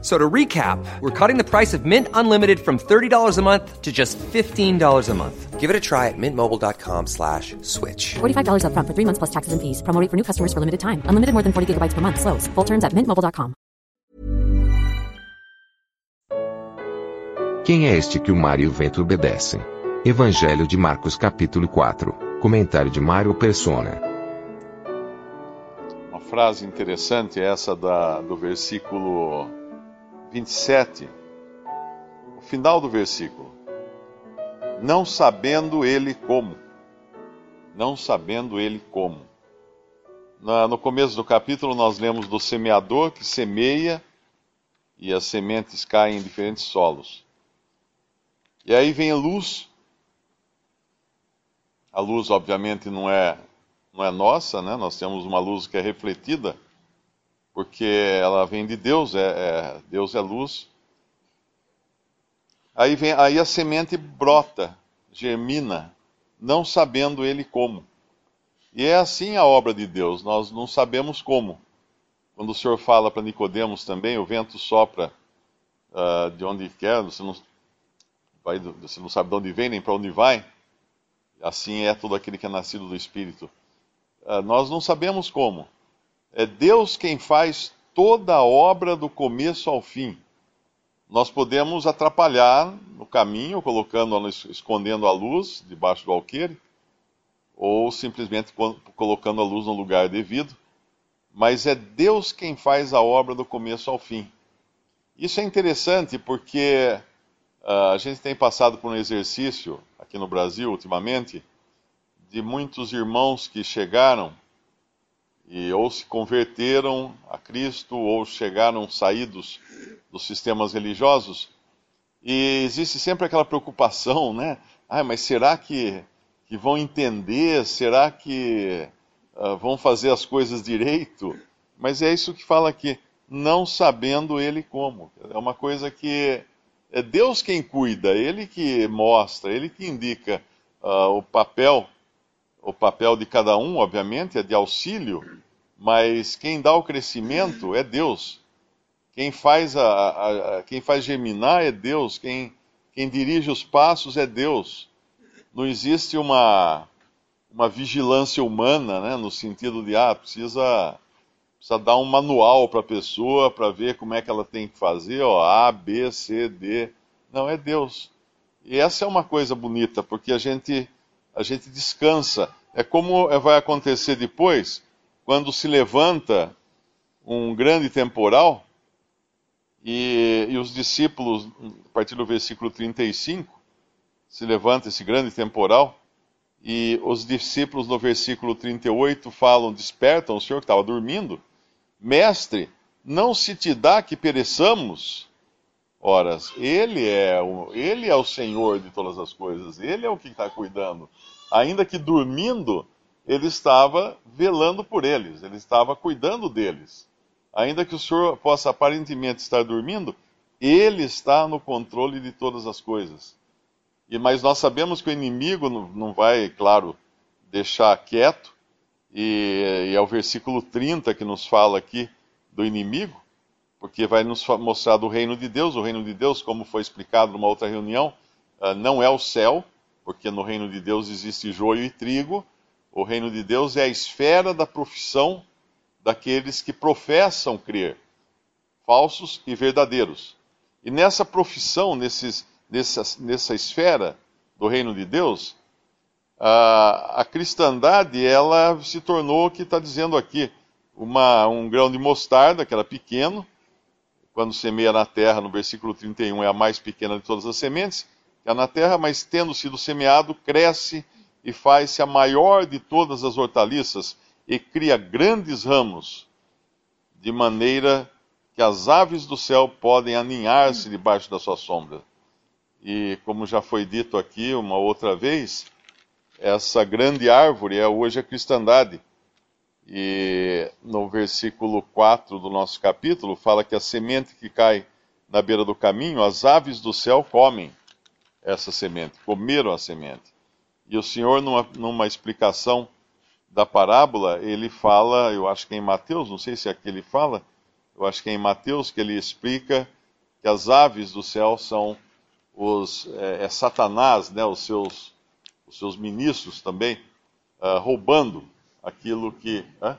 So to recap, we're cutting the price of Mint Unlimited from $30 a month to just $15 a month. Give it a try at mintmobile.com slash switch. $45 upfront for three months plus taxes and fees. Promo rate for new customers for limited time. Unlimited more than 40 gigabytes per month. Slows. Full terms at mintmobile.com. Quem é este que o mar e o vento obedecem? Evangelho de Marcos capítulo 4. Comentário de Mário Persona. Uma frase interessante é essa da, do versículo 27, o final do versículo. Não sabendo ele como. Não sabendo ele como. No começo do capítulo, nós lemos do semeador que semeia e as sementes caem em diferentes solos. E aí vem a luz. A luz, obviamente, não é, não é nossa, né? Nós temos uma luz que é refletida, porque ela vem de Deus, é, é- Deus é luz. Aí, vem, aí a semente brota, germina, não sabendo ele como. E é assim a obra de Deus, nós não sabemos como. Quando o Senhor fala para Nicodemos também, o vento sopra ah, de onde quer, você não, vai você não sabe de onde vem nem para onde vai. Assim é todo aquele que é nascido do Espírito. Ah, nós não sabemos como. É Deus quem faz toda a obra do começo ao fim. Nós podemos atrapalhar no caminho, colocando, escondendo a luz debaixo do alqueire, ou simplesmente co- colocando a luz no lugar devido. Mas é Deus quem faz a obra do começo ao fim. Isso é interessante porque ah, a gente tem passado por um exercício aqui no Brasil ultimamente de muitos irmãos que chegaram e ou se converteram a Cristo ou chegaram saídos dos sistemas religiosos e existe sempre aquela preocupação, né? Ah, mas será que, que vão entender? Será que ah, vão fazer as coisas direito? Mas é isso que fala aqui, não sabendo ele como. É uma coisa que é Deus quem cuida, Ele que mostra, Ele que indica ah, o papel, o papel de cada um, obviamente, é de auxílio, mas quem dá o crescimento é Deus. Quem faz, a, a- a- quem faz germinar é Deus, quem, quem dirige os passos é Deus. Não existe uma, uma vigilância humana, né, no sentido de, ah, precisa, precisa dar um manual para a pessoa para ver como é que ela tem que fazer, ó, A, B, C, D. Não, é Deus. E essa é uma coisa bonita, porque a gente, a gente descansa. É como vai acontecer depois, quando se levanta um grande temporal, e, e os discípulos, a partir do versículo 35, se levanta esse grande temporal, e os discípulos no versículo 38 falam: Despertam o Senhor que estava dormindo, Mestre, não se te dá que pereçamos? Ora, ele é, o, ele é o Senhor de todas as coisas, ele é o que está cuidando. Ainda que dormindo, ele estava velando por eles, ele estava cuidando deles. Ainda que o Senhor possa aparentemente estar dormindo, ele está no controle de todas as coisas. E mas nós sabemos que o inimigo não, não vai, claro, deixar quieto. E, e é o versículo 30 que nos fala aqui do inimigo, porque vai nos mostrar do reino de Deus. O reino de Deus, como foi explicado numa outra reunião, ah, não é o céu, porque no reino de Deus existe joio e trigo. O reino de Deus é a esfera da profissão daqueles que professam crer, falsos e verdadeiros. E nessa profissão, nesses, nessa, nessa esfera do reino de Deus, a, a cristandade ela se tornou o que está dizendo aqui, uma, um grão de mostarda, que era pequeno, quando semeia na terra, no versículo 31, é a mais pequena de todas as sementes, que é na terra, mas tendo sido semeado, cresce e faz-se a maior de todas as hortaliças e cria grandes ramos, de maneira que as aves do céu podem aninhar-se debaixo da sua sombra. E como já foi dito aqui uma outra vez, essa grande árvore é hoje a cristandade. E no versículo 4 do nosso capítulo, fala que a semente que cai na beira do caminho, as aves do céu comem essa semente, comeram a semente. E o Senhor, numa, numa explicação da parábola, ele fala, eu acho que é em Mateus, não sei se é aqui ele fala, eu acho que é em Mateus que ele explica que as aves do céu são os é, é Satanás, né, os seus os seus ministros também uh, roubando aquilo que uh,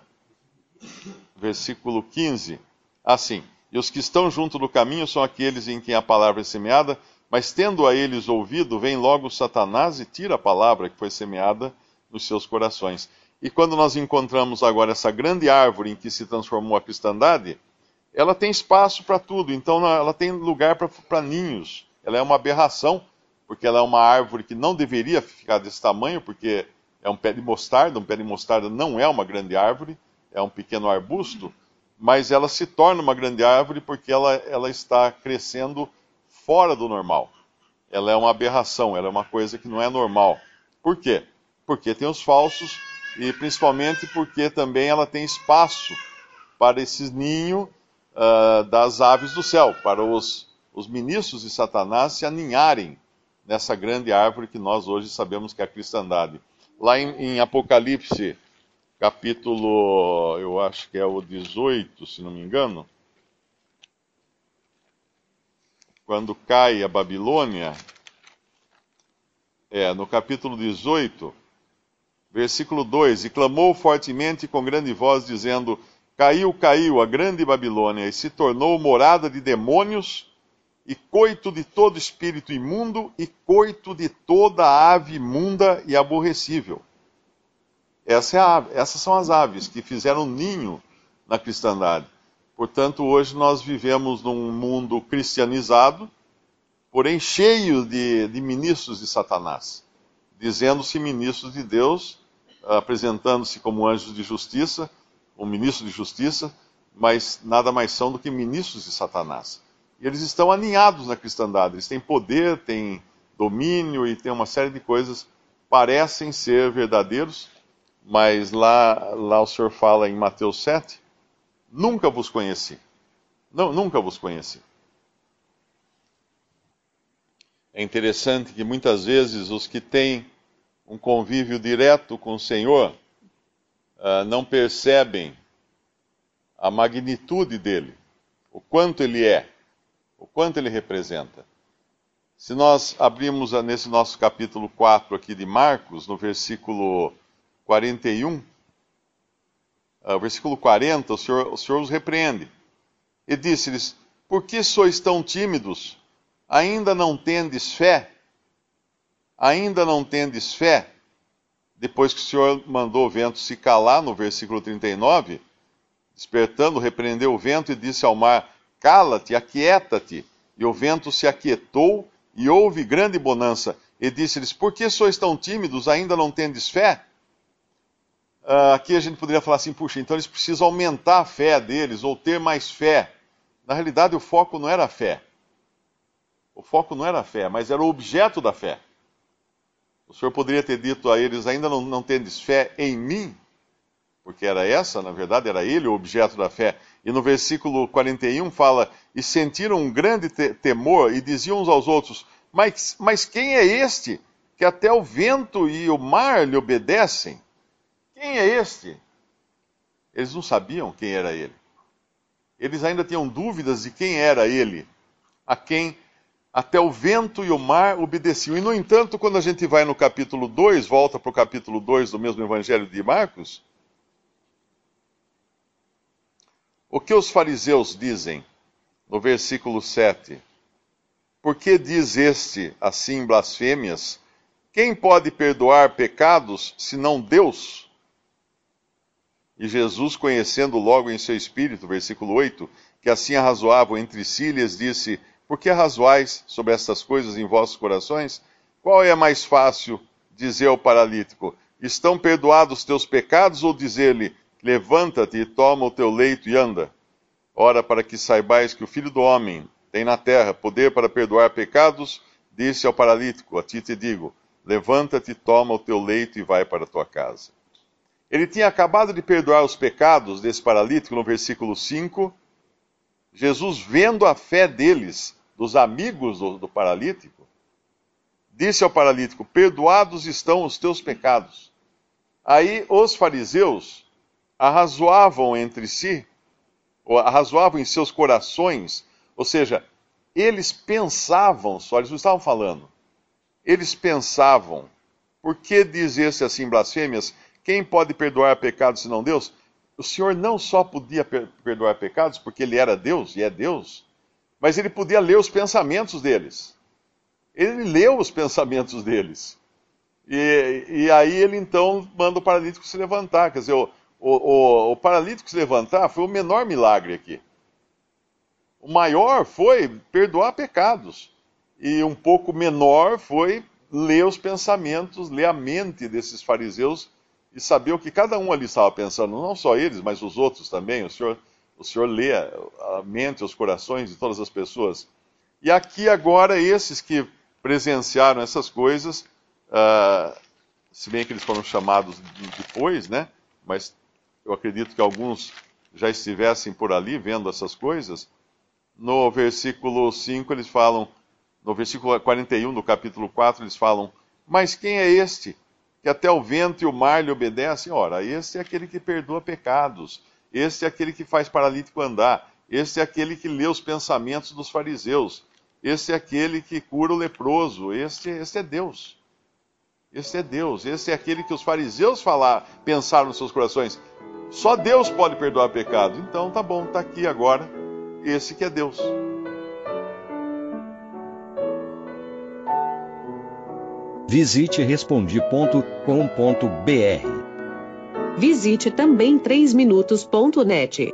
versículo 15 assim e os que estão junto do caminho são aqueles em quem a palavra é semeada mas tendo a eles ouvido vem logo Satanás e tira a palavra que foi semeada nos seus corações. E quando nós encontramos agora essa grande árvore em que se transformou a cristandade ela tem espaço para tudo, então ela tem lugar para ninhos. Ela é uma aberração, porque ela é uma árvore que não deveria ficar desse tamanho, porque é um pé de mostarda. Um pé de mostarda não é uma grande árvore, é um pequeno arbusto, mas ela se torna uma grande árvore porque ela, ela está crescendo fora do normal. Ela é uma aberração, ela é uma coisa que não é normal. Por quê? Porque tem os falsos e principalmente porque também ela tem espaço para esses ninhos uh, das aves do céu, para os, os ministros de Satanás se aninharem nessa grande árvore que nós hoje sabemos que é a cristandade. Lá em, em Apocalipse, capítulo, eu acho que é o 18, se não me engano, quando cai a Babilônia, é, no capítulo 18, versículo 2: E clamou fortemente com grande voz, dizendo: Caiu, caiu a grande Babilônia e se tornou morada de demônios e coito de todo espírito imundo e coito de toda ave imunda e aborrecível. Essa é a, essas são as aves que fizeram ninho na cristandade. Portanto, hoje nós vivemos num mundo cristianizado, porém cheio de, de ministros de Satanás, dizendo-se ministros de Deus, apresentando-se como anjos de justiça, um ministro de justiça, mas nada mais são do que ministros de Satanás. E eles estão aninhados na cristandade, eles têm poder, têm domínio e têm uma série de coisas, parecem ser verdadeiros, mas lá, lá o Senhor fala em Mateus 7, nunca vos conheci. Não, nunca vos conheci. É interessante que muitas vezes os que têm um convívio direto com o Senhor, uh, não percebem a magnitude dele, o quanto ele é, o quanto ele representa. Se nós abrimos nesse nosso capítulo 4 aqui de Marcos, no versículo 41, uh, ah, versículo 40, o Senhor, o Senhor os repreende. E disse-lhes: Por que sois tão tímidos? Ainda não tendes fé? Ainda não tendes fé? depois que o Senhor mandou o vento se calar, no versículo 39, despertando, repreendeu o vento e disse ao mar: Cala-te, aquieta-te. E o vento se aquietou e houve grande bonança. E disse-lhes: Por que sois tão tímidos? Ainda não tendes fé? Uh, aqui a gente poderia falar assim: puxa, então eles precisam aumentar a fé deles ou ter mais fé. Na realidade, o foco não era a fé. O foco não era a fé, mas era o objeto da fé. O Senhor poderia ter dito a eles: ainda não, não tendes fé em mim? Porque era essa, na verdade, era ele o objeto da fé. E no versículo 41 fala: E sentiram um grande te temor e diziam uns aos outros: mas, mas quem é este que até o vento e o mar lhe obedecem? Quem é este? Eles não sabiam quem era ele. Eles ainda tinham dúvidas de quem era ele, a quem até o vento e o mar obedeciam. E, no entanto, quando a gente vai no capítulo 2, volta para o capítulo 2 do mesmo Evangelho de Marcos, o que os fariseus dizem no versículo 7? Por que diz este assim blasfêmias? Quem pode perdoar pecados senão Deus? E Jesus, conhecendo logo em seu espírito, versículo 8, que assim arrazoavam entre si, lhes disse: por que arrazoais sobre estas coisas em vossos corações? Qual é mais fácil dizer ao paralítico: Estão perdoados teus pecados? Ou dizer-lhe: Levanta-te e toma o teu leito e anda? Ora, para que saibais que o Filho do Homem tem na terra poder para perdoar pecados, disse ao paralítico: A ti te digo: Levanta-te, toma o teu leito e vai para a tua casa. Ele tinha acabado de perdoar os pecados desse paralítico, no versículo 5. Jesus, vendo a fé deles, dos amigos do, do paralítico, disse ao paralítico: Perdoados estão os teus pecados. Aí os fariseus arrazoavam entre si, ou arrazoavam em seus corações, ou seja, eles pensavam só, eles não estavam falando, eles pensavam, por que diz esse assim blasfêmias? Quem pode perdoar pecados senão Deus? O Senhor não só podia perdoar pecados porque ele era Deus e é Deus, mas ele podia ler os pensamentos deles. Ele leu os pensamentos deles. E, e aí ele então manda o paralítico se levantar. Quer dizer, o, o, o, paralítico se levantar foi o menor milagre aqui. O maior foi perdoar pecados. E um pouco menor foi ler os pensamentos, ler a mente desses fariseus e saber o que cada um ali estava pensando. Não só eles, mas os outros também. O Senhor, o Senhor lê a mente, os corações de todas as pessoas. E aqui agora, esses que presenciaram essas coisas, uh, se bem que eles foram chamados depois, né? Mas eu acredito que alguns já estivessem por ali vendo essas coisas. No versículo 5 eles falam, no versículo 41 do capítulo 4 eles falam: Mas quem é este que até o vento e o mar lhe obedecem? Ora, este é aquele que perdoa pecados, este é aquele que faz paralítico andar, este é aquele que lê os pensamentos dos fariseus, este é aquele que cura o leproso, este, este é Deus. Este é Deus, esse é aquele que os fariseus falar, pensaram nos seus corações. Só Deus pode perdoar pecado. Então tá bom, tá aqui agora. Esse que é Deus. Visite respondi.com.br. Visite também 3minutos.net.